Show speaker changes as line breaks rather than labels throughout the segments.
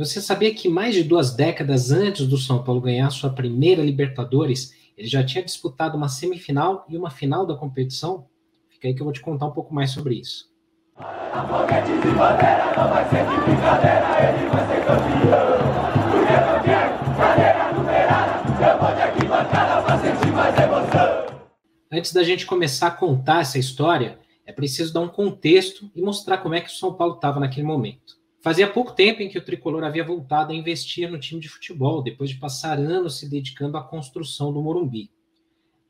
Você sabia que mais de duas décadas antes do São Paulo ganhar sua primeira Libertadores, ele já tinha disputado uma semifinal e uma final da competição? Fica aí que eu vou te contar um pouco mais sobre isso. A foguete de bandeira não vai ser de brincadeira, ele vai ser campeão. Porque não quer cadeira numerada, eu vou de arquibancada pra sentir mais emoção. Antes da gente começar a contar essa história, é preciso dar um contexto e mostrar como é que o São Paulo estava naquele momento. Fazia pouco tempo em que o tricolor havia voltado a investir no time de futebol, depois de passar anos se dedicando à construção do Morumbi.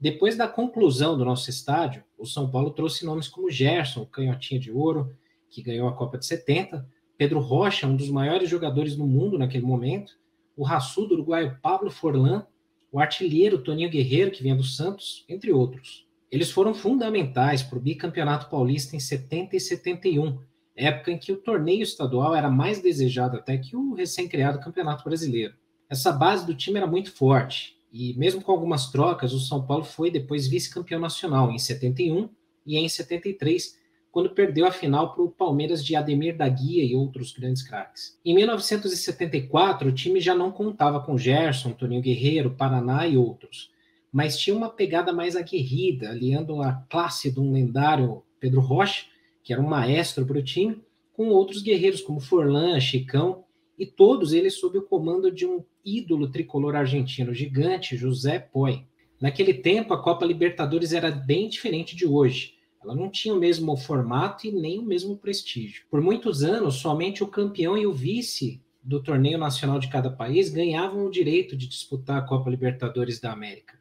Depois da conclusão do nosso estádio, o São Paulo trouxe nomes como Gerson, canhotinha de ouro, que ganhou a Copa de 70, Pedro Rocha, um dos maiores jogadores do mundo naquele momento, o raçudo uruguaio Pablo Forlan, o artilheiro Toninho Guerreiro, que vinha do Santos, entre outros. Eles foram fundamentais para o bicampeonato paulista em 70 e 71, época em que o torneio estadual era mais desejado até que o recém-criado Campeonato Brasileiro. Essa base do time era muito forte, e mesmo com algumas trocas, o São Paulo foi depois vice-campeão nacional em 71 e em 73, quando perdeu a final para o Palmeiras de Ademir da Guia e outros grandes craques. Em 1974, o time já não contava com Gerson, Toninho Guerreiro, Paraná e outros, mas tinha uma pegada mais aguerrida, aliando a classe de um lendário Pedro Rocha, que era um maestro para o time, com outros guerreiros como Forlan, Chicão e todos eles sob o comando de um ídolo tricolor argentino gigante, José Poi. Naquele tempo, a Copa Libertadores era bem diferente de hoje. Ela não tinha o mesmo formato e nem o mesmo prestígio. Por muitos anos, somente o campeão e o vice do torneio nacional de cada país ganhavam o direito de disputar a Copa Libertadores da América.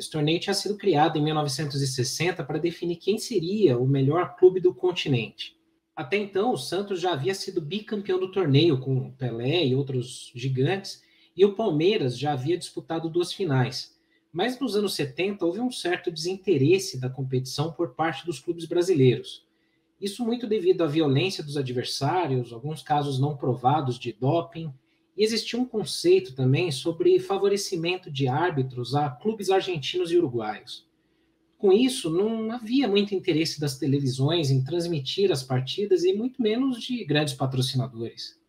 Esse torneio tinha sido criado em 1960 para definir quem seria o melhor clube do continente. Até então, o Santos já havia sido bicampeão do torneio com Pelé e outros gigantes, e o Palmeiras já havia disputado duas finais. Mas nos anos 70 houve um certo desinteresse da competição por parte dos clubes brasileiros. Isso muito devido à violência dos adversários, alguns casos não provados de doping, existia um conceito também sobre favorecimento de árbitros a clubes argentinos e uruguaios. Com isso, não havia muito interesse das televisões em transmitir as partidas e muito menos de grandes patrocinadores.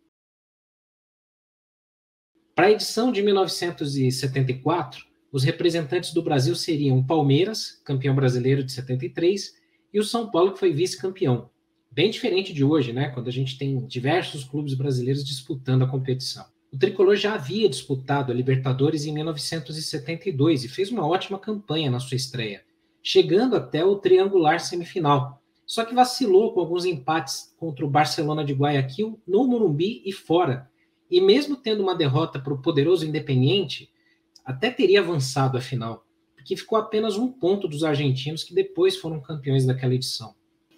Para a edição de 1974, os representantes do Brasil seriam o Palmeiras, campeão brasileiro de 73, e o São Paulo, que foi vice-campeão. Bem diferente de hoje, né? Quando a gente tem diversos clubes brasileiros disputando a competição. O tricolor já havia disputado a Libertadores em 1972 e fez uma ótima campanha na sua estreia chegando até o triangular semifinal. Só que vacilou com alguns empates contra o Barcelona de Guayaquil, no Morumbi e fora. E mesmo tendo uma derrota para o poderoso Independiente, até teria avançado a final, porque ficou apenas um ponto dos argentinos que depois foram campeões daquela edição.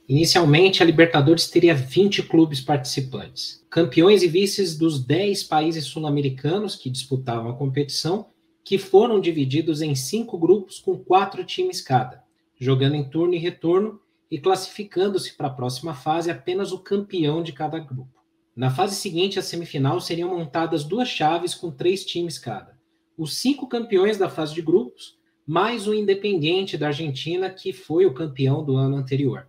Inicialmente, a Libertadores teria 20 clubes participantes, campeões e vices dos 10 países sul-americanos que disputavam a competição que foram divididos em cinco grupos com quatro times cada, jogando em turno e retorno e classificando-se para a próxima fase apenas o campeão de cada grupo. Na fase seguinte, a semifinal, seriam montadas duas chaves com três times cada. Os cinco campeões da fase de grupos, mais o Independiente da Argentina, que foi o campeão do ano anterior.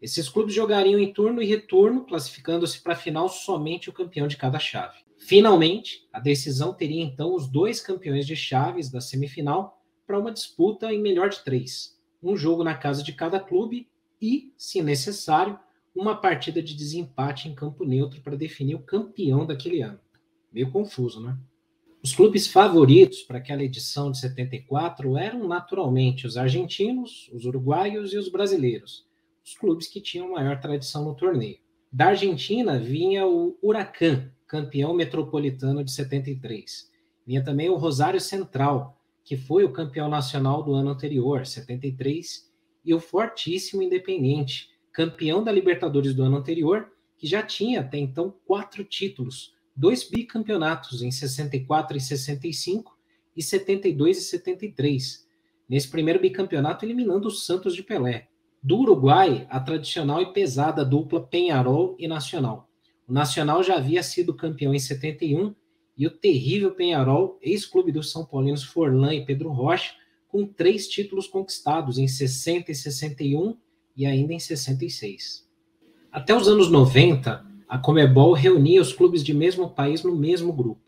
Esses clubes jogariam em turno e retorno, classificando-se para a final somente o campeão de cada chave. Finalmente, a decisão teria então os dois campeões de chaves da semifinal para uma disputa em melhor de três. Um jogo na casa de cada clube e, se necessário, uma partida de desempate em campo neutro para definir o campeão daquele ano. Meio confuso, né? Os clubes favoritos para aquela edição de 74 eram naturalmente os argentinos, os uruguaios e os brasileiros, os clubes que tinham maior tradição no torneio. Da Argentina vinha o Huracan, campeão metropolitano de 73. Vinha também o Rosário Central, que foi o campeão nacional do ano anterior, 73, e o fortíssimo Independente, campeão da Libertadores do ano anterior, que já tinha até então quatro títulos, dois bicampeonatos em 64 e 65 e 72 e 73. Nesse primeiro bicampeonato, eliminando o Santos de Pelé. Do Uruguai, a tradicional e pesada dupla Penharol e Nacional. O Nacional já havia sido campeão em 71 e o terrível Penharol, ex-clube dos São Paulinos Forlan e Pedro Rocha, com três títulos conquistados em 60 e 61 e ainda em 66. Até os anos 90, a Comebol reunia os clubes de mesmo país no mesmo grupo.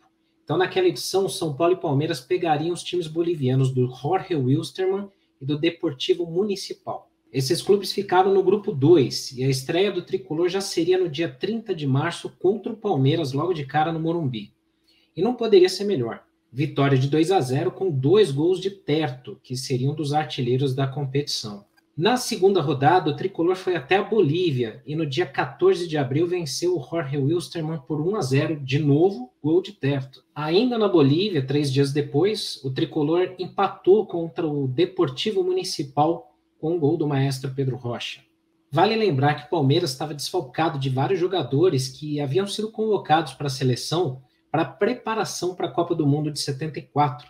Então, naquela edição, São Paulo e Palmeiras pegariam os times bolivianos do Jorge Wilstermann e do Deportivo Municipal. Esses clubes ficaram no grupo 2 e a estreia do tricolor já seria no dia 30 de março contra o Palmeiras, logo de cara no Morumbi. E não poderia ser melhor. Vitória de 2 a 0 com dois gols de Terto, que seriam dos artilheiros da competição. Na segunda rodada, o tricolor foi até a Bolívia e no dia 14 de abril venceu o Jorge Wilstermann por 1 a 0, de novo, gol de Terto. Ainda na Bolívia, três dias depois, o tricolor empatou contra o Deportivo Municipal com o gol do maestro Pedro Rocha. Vale lembrar que o Palmeiras estava desfalcado de vários jogadores que haviam sido convocados para a seleção para preparação para a Copa do Mundo de 74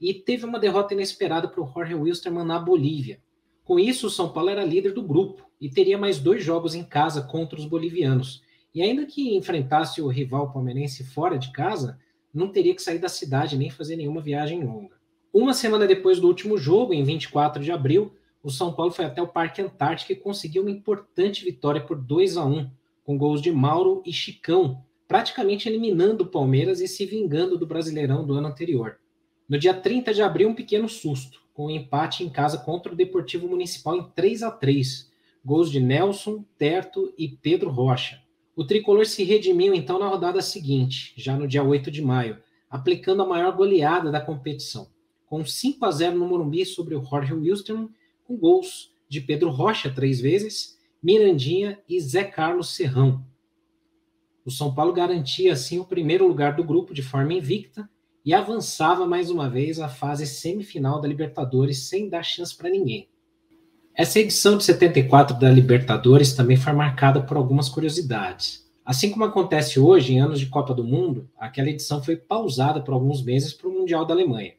e teve uma derrota inesperada para o Jorge Wilstermann na Bolívia. Com isso, o São Paulo era líder do grupo e teria mais dois jogos em casa contra os bolivianos. E ainda que enfrentasse o rival palmeirense fora de casa, não teria que sair da cidade nem fazer nenhuma viagem longa. Uma semana depois do último jogo, em 24 de abril, o São Paulo foi até o Parque Antártico e conseguiu uma importante vitória por 2 a 1, com gols de Mauro e Chicão, praticamente eliminando o Palmeiras e se vingando do Brasileirão do ano anterior. No dia 30 de abril, um pequeno susto, com um empate em casa contra o Deportivo Municipal em 3 a 3, gols de Nelson, Terto e Pedro Rocha. O tricolor se redimiu então na rodada seguinte, já no dia 8 de maio, aplicando a maior goleada da competição, com 5 a 0 no Morumbi sobre o Jorge Wilstermann com gols de Pedro Rocha três vezes, Mirandinha e Zé Carlos Serrão. O São Paulo garantia assim o primeiro lugar do grupo de forma invicta e avançava mais uma vez à fase semifinal da Libertadores sem dar chance para ninguém. Essa edição de 74 da Libertadores também foi marcada por algumas curiosidades. Assim como acontece hoje em anos de Copa do Mundo, aquela edição foi pausada por alguns meses para o Mundial da Alemanha.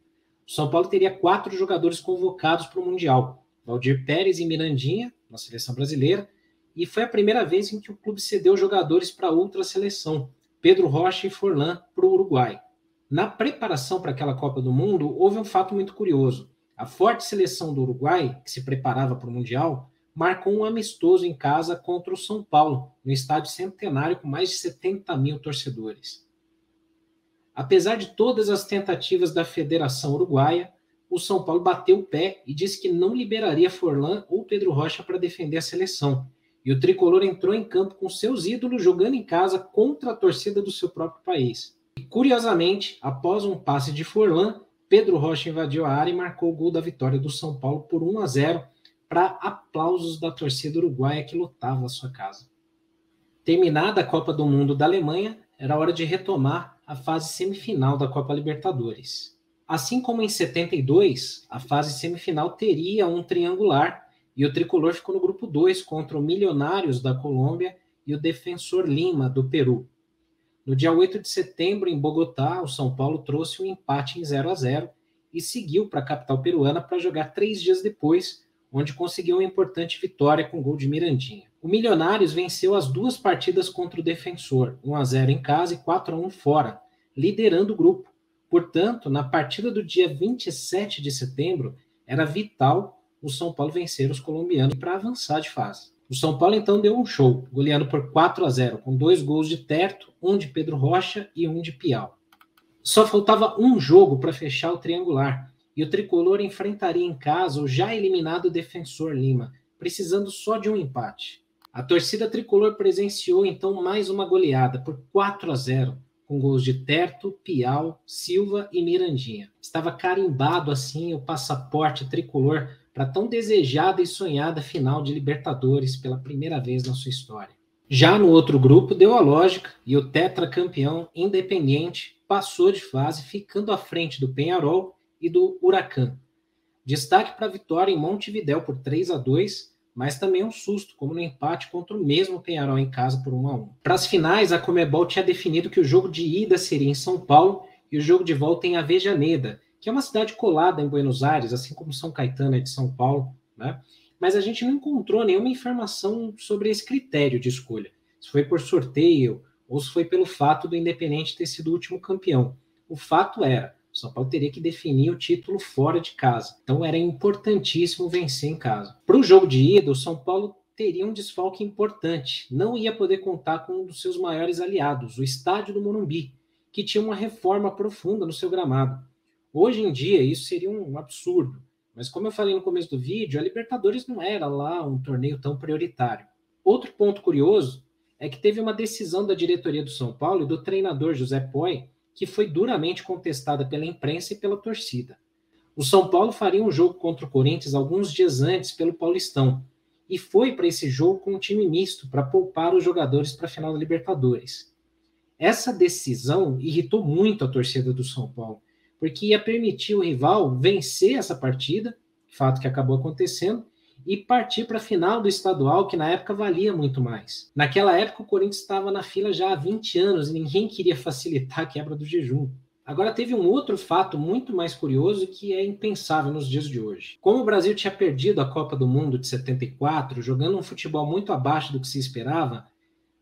O São Paulo teria quatro jogadores convocados para o Mundial, Valdir Pérez e Mirandinha, na seleção brasileira, e foi a primeira vez em que o clube cedeu jogadores para outra seleção, Pedro Rocha e Forlan, para o Uruguai. Na preparação para aquela Copa do Mundo, houve um fato muito curioso. A forte seleção do Uruguai, que se preparava para o Mundial, marcou um amistoso em casa contra o São Paulo, no estádio centenário com mais de 70 mil torcedores. Apesar de todas as tentativas da Federação Uruguaia, o São Paulo bateu o pé e disse que não liberaria Forlan ou Pedro Rocha para defender a seleção. E o tricolor entrou em campo com seus ídolos jogando em casa contra a torcida do seu próprio país. E, curiosamente, após um passe de Forlan, Pedro Rocha invadiu a área e marcou o gol da vitória do São Paulo por 1 a 0 para aplausos da torcida uruguaia que lotava a sua casa. Terminada a Copa do Mundo da Alemanha, era hora de retomar a fase semifinal da Copa Libertadores. Assim como em 72, a fase semifinal teria um triangular e o tricolor ficou no grupo 2 contra o Milionários da Colômbia e o Defensor Lima do Peru. No dia 8 de setembro, em Bogotá, o São Paulo trouxe um empate em 0 a 0 e seguiu para a capital peruana para jogar três dias depois, onde conseguiu uma importante vitória com gol de Mirandinha. O Milionários venceu as duas partidas contra o Defensor, 1 a 0 em casa e 4 a 1 fora, liderando o grupo. Portanto, na partida do dia 27 de setembro, era vital o São Paulo vencer os colombianos para avançar de fase. O São Paulo então deu um show, goleando por 4 a 0, com dois gols de Terto, um de Pedro Rocha e um de Piau. Só faltava um jogo para fechar o triangular, e o tricolor enfrentaria em casa o já eliminado Defensor Lima, precisando só de um empate. A torcida tricolor presenciou então mais uma goleada por 4 a 0, com gols de Terto, Piau, Silva e Mirandinha. Estava carimbado assim o passaporte tricolor para tão desejada e sonhada final de Libertadores pela primeira vez na sua história. Já no outro grupo deu a lógica e o tetracampeão independente passou de fase, ficando à frente do Penharol e do Huracan. Destaque para a vitória em Montevidéu por 3 a 2 mas também um susto, como no empate contra o mesmo Penharol em casa por 1 a 1. Para as finais, a Comebol tinha definido que o jogo de ida seria em São Paulo e o jogo de volta em Avejaneda, que é uma cidade colada em Buenos Aires, assim como São Caetano é de São Paulo, né? Mas a gente não encontrou nenhuma informação sobre esse critério de escolha. Se foi por sorteio ou se foi pelo fato do Independente ter sido o último campeão. O fato era, o São Paulo teria que definir o título fora de casa. Então era importantíssimo vencer em casa. Para o jogo de ida, o São Paulo teria um desfalque importante. Não ia poder contar com um dos seus maiores aliados, o estádio do Morumbi, que tinha uma reforma profunda no seu gramado. Hoje em dia, isso seria um absurdo. Mas como eu falei no começo do vídeo, a Libertadores não era lá um torneio tão prioritário. Outro ponto curioso é que teve uma decisão da diretoria do São Paulo e do treinador José Poi que foi duramente contestada pela imprensa e pela torcida. O São Paulo faria um jogo contra o Corinthians alguns dias antes pelo Paulistão e foi para esse jogo com um time misto para poupar os jogadores para a final da Libertadores. Essa decisão irritou muito a torcida do São Paulo, porque ia permitir o rival vencer essa partida, fato que acabou acontecendo, e partir para a final do estadual, que na época valia muito mais. Naquela época, o Corinthians estava na fila já há 20 anos e ninguém queria facilitar a quebra do jejum. Agora, teve um outro fato muito mais curioso que é impensável nos dias de hoje. Como o Brasil tinha perdido a Copa do Mundo de 74, jogando um futebol muito abaixo do que se esperava,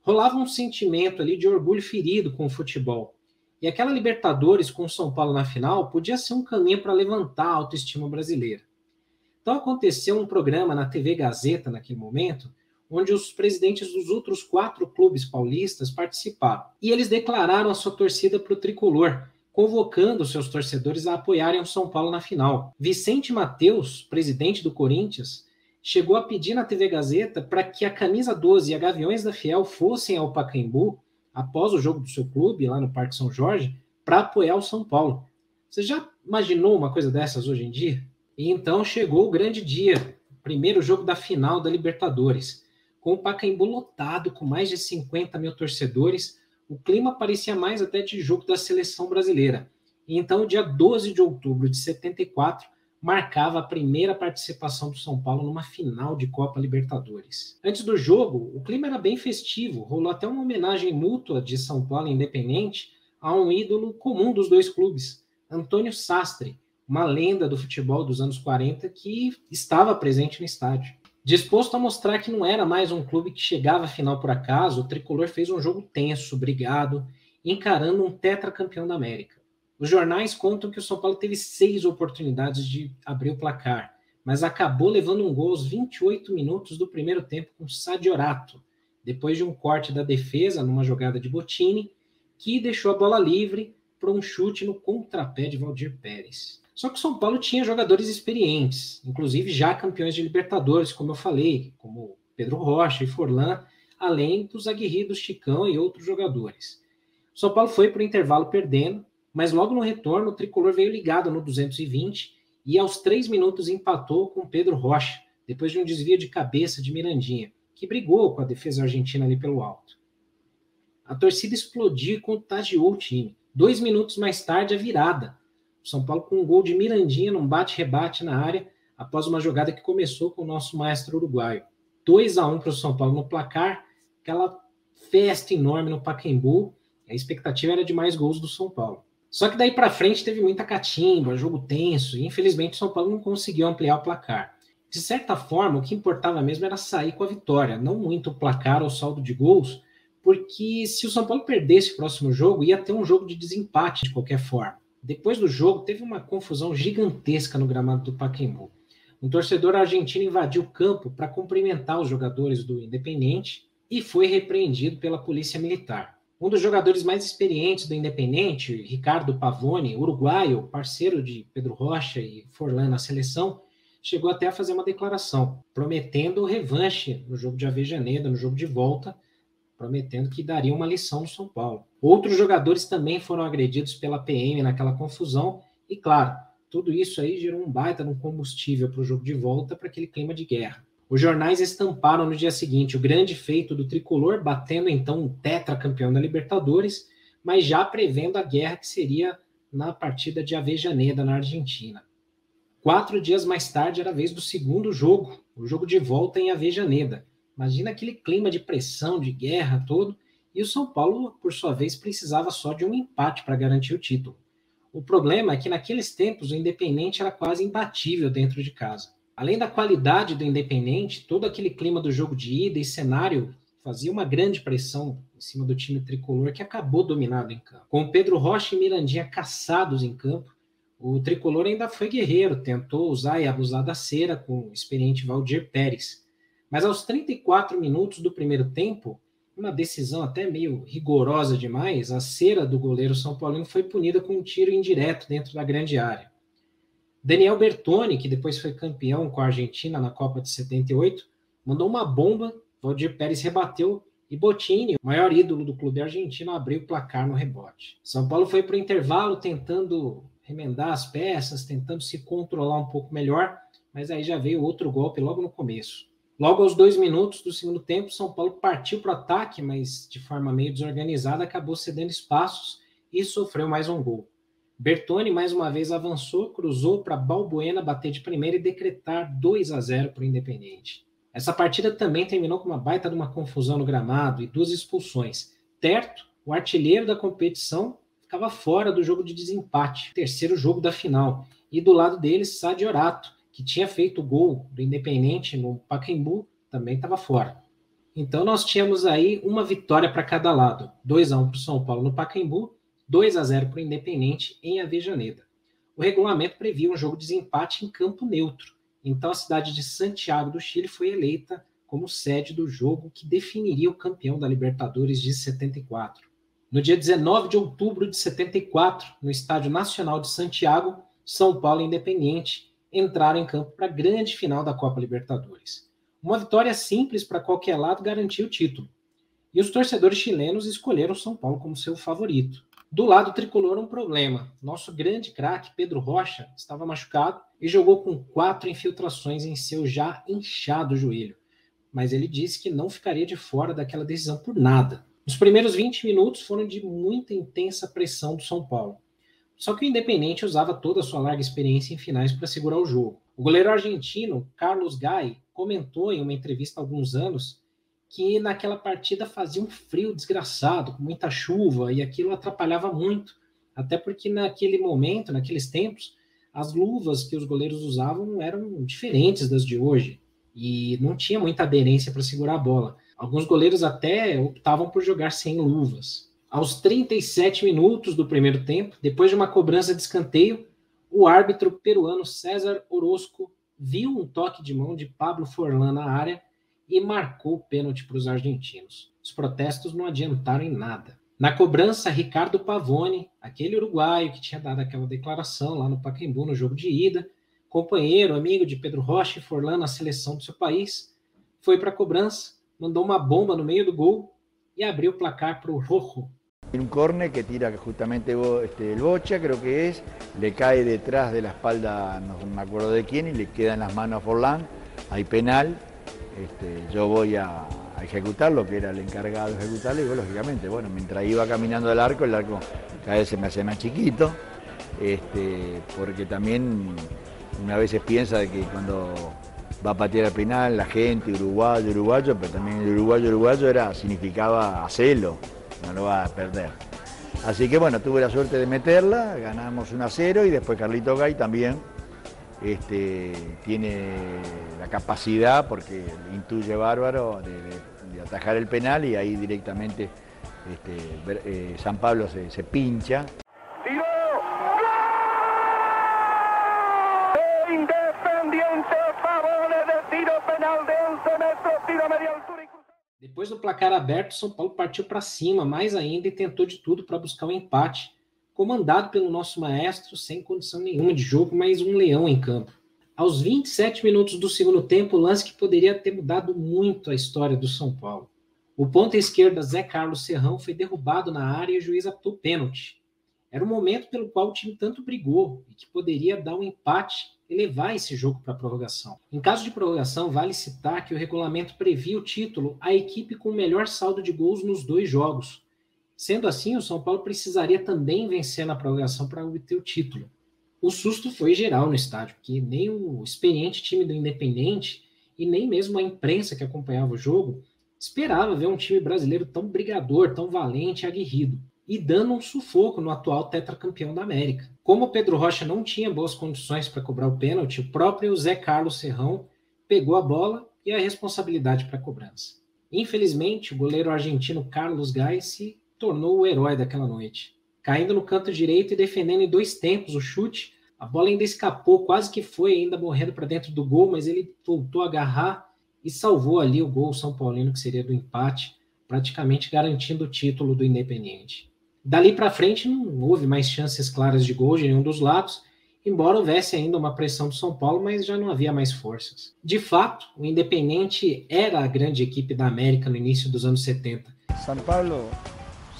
rolava um sentimento ali de orgulho ferido com o futebol. E aquela Libertadores com o São Paulo na final podia ser um caminho para levantar a autoestima brasileira. Então aconteceu um programa na TV Gazeta naquele momento, onde os presidentes dos outros quatro clubes paulistas participaram. E eles declararam a sua torcida para o tricolor, convocando seus torcedores a apoiarem o São Paulo na final. Vicente Mateus, presidente do Corinthians, chegou a pedir na TV Gazeta para que a camisa 12 e a Gaviões da Fiel fossem ao Pacaembu após o jogo do seu clube lá no Parque São Jorge para apoiar o São Paulo. Você já imaginou uma coisa dessas hoje em dia? E então chegou o grande dia, primeiro jogo da final da Libertadores, com o Pacaembu lotado, com mais de 50 mil torcedores. O clima parecia mais até de jogo da seleção brasileira. E então, dia 12 de outubro de 74, marcava a primeira participação do São Paulo numa final de Copa Libertadores. Antes do jogo, o clima era bem festivo, rolou até uma homenagem mútua de São Paulo Independente a um ídolo comum dos dois clubes, Antônio Sastre, uma lenda do futebol dos anos 40 que estava presente no estádio. Disposto a mostrar que não era mais um clube que chegava à final por acaso, o tricolor fez um jogo tenso, brigado, encarando um tetracampeão da América. Os jornais contam que o São Paulo teve seis oportunidades de abrir o placar, mas acabou levando um gol aos 28 minutos do primeiro tempo com Sadiorato, depois de um corte da defesa numa jogada de Botini, que deixou a bola livre para um chute no contrapé de Valdir Pérez. Só que o São Paulo tinha jogadores experientes, inclusive já campeões de Libertadores, como eu falei, como Pedro Rocha e Forlan, além dos aguerridos Chicão e outros jogadores. O São Paulo foi para o intervalo perdendo, mas logo no retorno o tricolor veio ligado no 220 e aos três minutos empatou com Pedro Rocha, depois de um desvio de cabeça de Mirandinha, que brigou com a defesa argentina ali pelo alto. A torcida explodiu e contagiou o time. Dois minutos mais tarde, a virada. São Paulo com um gol de Mirandinha num bate-rebate na área, após uma jogada que começou com o nosso maestro uruguaio. 2 a 1 para o São Paulo no placar, aquela festa enorme no Pacaembu. A expectativa era de mais gols do São Paulo. Só que daí para frente teve muita catimba, jogo tenso, e infelizmente o São Paulo não conseguiu ampliar o placar. De certa forma, o que importava mesmo era sair com a vitória, não muito o placar ou saldo de gols, porque se o São Paulo perdesse o próximo jogo, ia ter um jogo de desempate de qualquer forma. Depois do jogo, teve uma confusão gigantesca no gramado do Pacaembu. Um torcedor argentino invadiu o campo para cumprimentar os jogadores do Independente e foi repreendido pela polícia militar. Um dos jogadores mais experientes do Independente, Ricardo Pavone, uruguaio, parceiro de Pedro Rocha e Forlan na seleção, chegou até a fazer uma declaração, prometendo revanche no jogo de Avejaneda, no jogo de volta, prometendo que daria uma lição no São Paulo. Outros jogadores também foram agredidos pela PM naquela confusão, e claro, tudo isso aí gerou um baita no combustível para o jogo de volta, para aquele clima de guerra. Os jornais estamparam no dia seguinte o grande feito do tricolor, batendo então um tetracampeão da Libertadores, mas já prevendo a guerra que seria na partida de Avejaneda, na Argentina. Quatro dias mais tarde era a vez do segundo jogo, o jogo de volta em Avejaneda. Imagina aquele clima de pressão, de guerra todo. E o São Paulo, por sua vez, precisava só de um empate para garantir o título. O problema é que naqueles tempos o Independente era quase imbatível dentro de casa. Além da qualidade do Independente, todo aquele clima do jogo de ida e cenário fazia uma grande pressão em cima do time tricolor que acabou dominado em campo. Com Pedro Rocha e Mirandinha caçados em campo, o tricolor ainda foi guerreiro, tentou usar e abusar da cera com o experiente Valdir Pérez Mas aos 34 minutos do primeiro tempo, uma decisão até meio rigorosa demais, a cera do goleiro São Paulino foi punida com um tiro indireto dentro da grande área. Daniel Bertoni, que depois foi campeão com a Argentina na Copa de 78, mandou uma bomba, Valdir Pérez rebateu e Bottini, o maior ídolo do clube argentino, abriu o placar no rebote. São Paulo foi para o intervalo tentando remendar as peças, tentando se controlar um pouco melhor, mas aí já veio outro golpe logo no começo. Logo aos dois minutos do segundo tempo, São Paulo partiu para o ataque, mas de forma meio desorganizada acabou cedendo espaços e sofreu mais um gol. Bertoni mais uma vez avançou, cruzou para Balbuena bater de primeira e decretar 2 a 0 para o Independente. Essa partida também terminou com uma baita de uma confusão no gramado e duas expulsões. Terto, o artilheiro da competição, ficava fora do jogo de desempate, terceiro jogo da final. E do lado dele, Sadi Orato, que tinha feito o gol do Independente no Pacaembu, também estava fora. Então nós tínhamos aí uma vitória para cada lado. 2 a 1 para o São Paulo no Pacaembu, 2 a 0 para o Independente em Avejaneda. O regulamento previa um jogo de desempate em campo neutro. Então a cidade de Santiago do Chile foi eleita como sede do jogo que definiria o campeão da Libertadores de 74. No dia 19 de outubro de 74, no Estádio Nacional de Santiago, São Paulo Independente entraram em campo para a grande final da Copa Libertadores. Uma vitória simples para qualquer lado garantia o título. E os torcedores chilenos escolheram São Paulo como seu favorito. Do lado tricolor, um problema. Nosso grande craque, Pedro Rocha, estava machucado e jogou com quatro infiltrações em seu já inchado joelho. Mas ele disse que não ficaria de fora daquela decisão por nada. Os primeiros 20 minutos foram de muita intensa pressão do São Paulo. Só que o Independente usava toda a sua larga experiência em finais para segurar o jogo. O goleiro argentino Carlos Gai comentou em uma entrevista há alguns anos que naquela partida fazia um frio desgraçado, com muita chuva, e aquilo atrapalhava muito, até porque naquele momento, naqueles tempos, as luvas que os goleiros usavam eram diferentes das de hoje, e não tinha muita aderência para segurar a bola. Alguns goleiros até optavam por jogar sem luvas. Aos 37 minutos do primeiro tempo, depois de uma cobrança de escanteio, o árbitro peruano César Orozco viu um toque de mão de Pablo Forlan na área e marcou o pênalti para os argentinos. Os protestos não adiantaram em nada. Na cobrança, Ricardo Pavone, aquele uruguaio que tinha dado aquela declaração lá no Pacaembu no jogo de ida, companheiro, amigo de Pedro Rocha e Forlan na seleção do seu país, foi para a cobrança, mandou uma bomba no meio do gol e abriu o placar para o Rojo,
Un córner que tira justamente este, el Bocha, creo que es, le cae detrás de la espalda, no me acuerdo de quién, y le queda en las manos a Forlán, hay penal, este, yo voy a, ejecutarlo, que era el encargado de ejecutarlo, y lógicamente, bueno, mientras iba caminando el arco, el arco cada vez se me hace más chiquito, este, porque también una veces piensa de que cuando va a patear el penal, la gente, uruguayo, uruguayo, pero también el uruguayo, uruguayo era, significaba hacerlo no lo va a perder. Así que bueno, tuve la suerte de meterla, ganamos 1 a 0 y después Carlito Gay también este, tiene la capacidad, porque intuye bárbaro, de, atajar el penal y ahí directamente este, eh, San Pablo se pincha.
Depois do placar aberto, São Paulo partiu para cima mais ainda e tentou de tudo para buscar um empate, comandado pelo nosso maestro, sem condição nenhuma de jogo, mas um leão em campo. Aos 27 minutos do segundo tempo, lance que poderia ter mudado muito a história do São Paulo. O ponta esquerda Zé Carlos Serrão foi derrubado na área e o juiz apitou pênalti. Era o momento pelo qual o time tanto brigou e que poderia dar um empate e levar esse jogo para a prorrogação. Em caso de prorrogação, vale citar que o regulamento previa o título à equipe com o melhor saldo de gols nos dois jogos. Sendo assim, o São Paulo precisaria também vencer na prorrogação para obter o título. O susto foi geral no estádio, porque nem o experiente time do Independente e nem mesmo a imprensa que acompanhava o jogo esperava ver um time brasileiro tão brigador, tão valente e aguerrido e dando um sufoco no atual tetracampeão da América. Como o Pedro Rocha não tinha boas condições para cobrar o pênalti, o próprio Zé Carlos Serrão pegou a bola e a responsabilidade para a cobrança. Infelizmente, o goleiro argentino Carlos Gai se tornou o herói daquela noite. Caindo no canto direito e defendendo em dois tempos o chute, a bola ainda escapou, quase que foi ainda morrendo para dentro do gol, mas ele voltou a agarrar e salvou ali o gol São Paulino, que seria do empate, praticamente garantindo o título do Independiente. Dali para frente não houve mais chances claras de gol de nenhum dos lados, embora houvesse ainda uma pressão do São Paulo, mas já não havia mais forças. De fato, o Independiente era a grande equipe da América no início dos anos 70.
São Paulo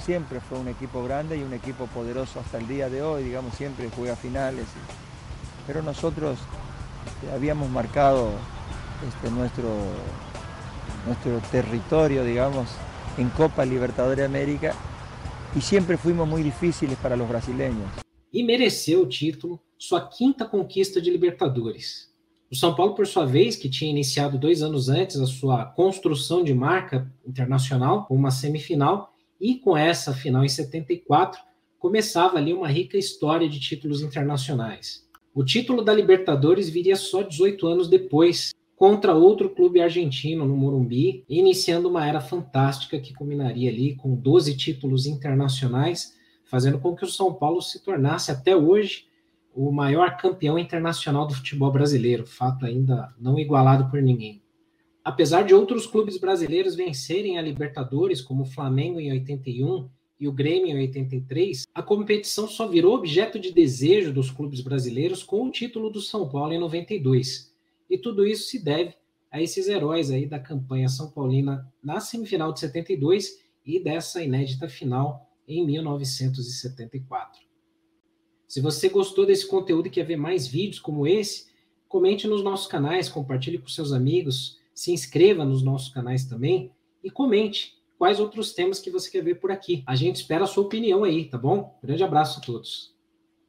sempre foi um equipo grande e um equipo poderoso até o dia de hoje, digamos, sempre juega finales. Pero nosotros habíamos marcado este, nuestro, nuestro territorio, digamos, en Copa Libertadores de América e sempre fomos muito difíceis para os brasileiros.
E mereceu o título, sua quinta conquista de Libertadores. O São Paulo, por sua vez, que tinha iniciado dois anos antes a sua construção de marca internacional com uma semifinal, e com essa final em 74, começava ali uma rica história de títulos internacionais. O título da Libertadores viria só 18 anos depois, contra outro clube argentino no Morumbi, iniciando uma era fantástica que culminaria ali com 12 títulos internacionais, fazendo com que o São Paulo se tornasse até hoje o maior campeão internacional do futebol brasileiro, fato ainda não igualado por ninguém. Apesar de outros clubes brasileiros vencerem a Libertadores, como o Flamengo em 81 e o Grêmio em 83, a competição só virou objeto de desejo dos clubes brasileiros com o título do São Paulo em 92 e tudo isso se deve a esses heróis aí da campanha São Paulina na semifinal de 72 e dessa inédita final em 1974. Se você gostou desse conteúdo e quer ver mais vídeos como esse, comente nos nossos canais, compartilhe com seus amigos, se inscreva nos nossos canais também e comente quais outros temas que você quer ver por aqui. A gente espera a sua opinião aí, tá bom? Grande abraço a todos.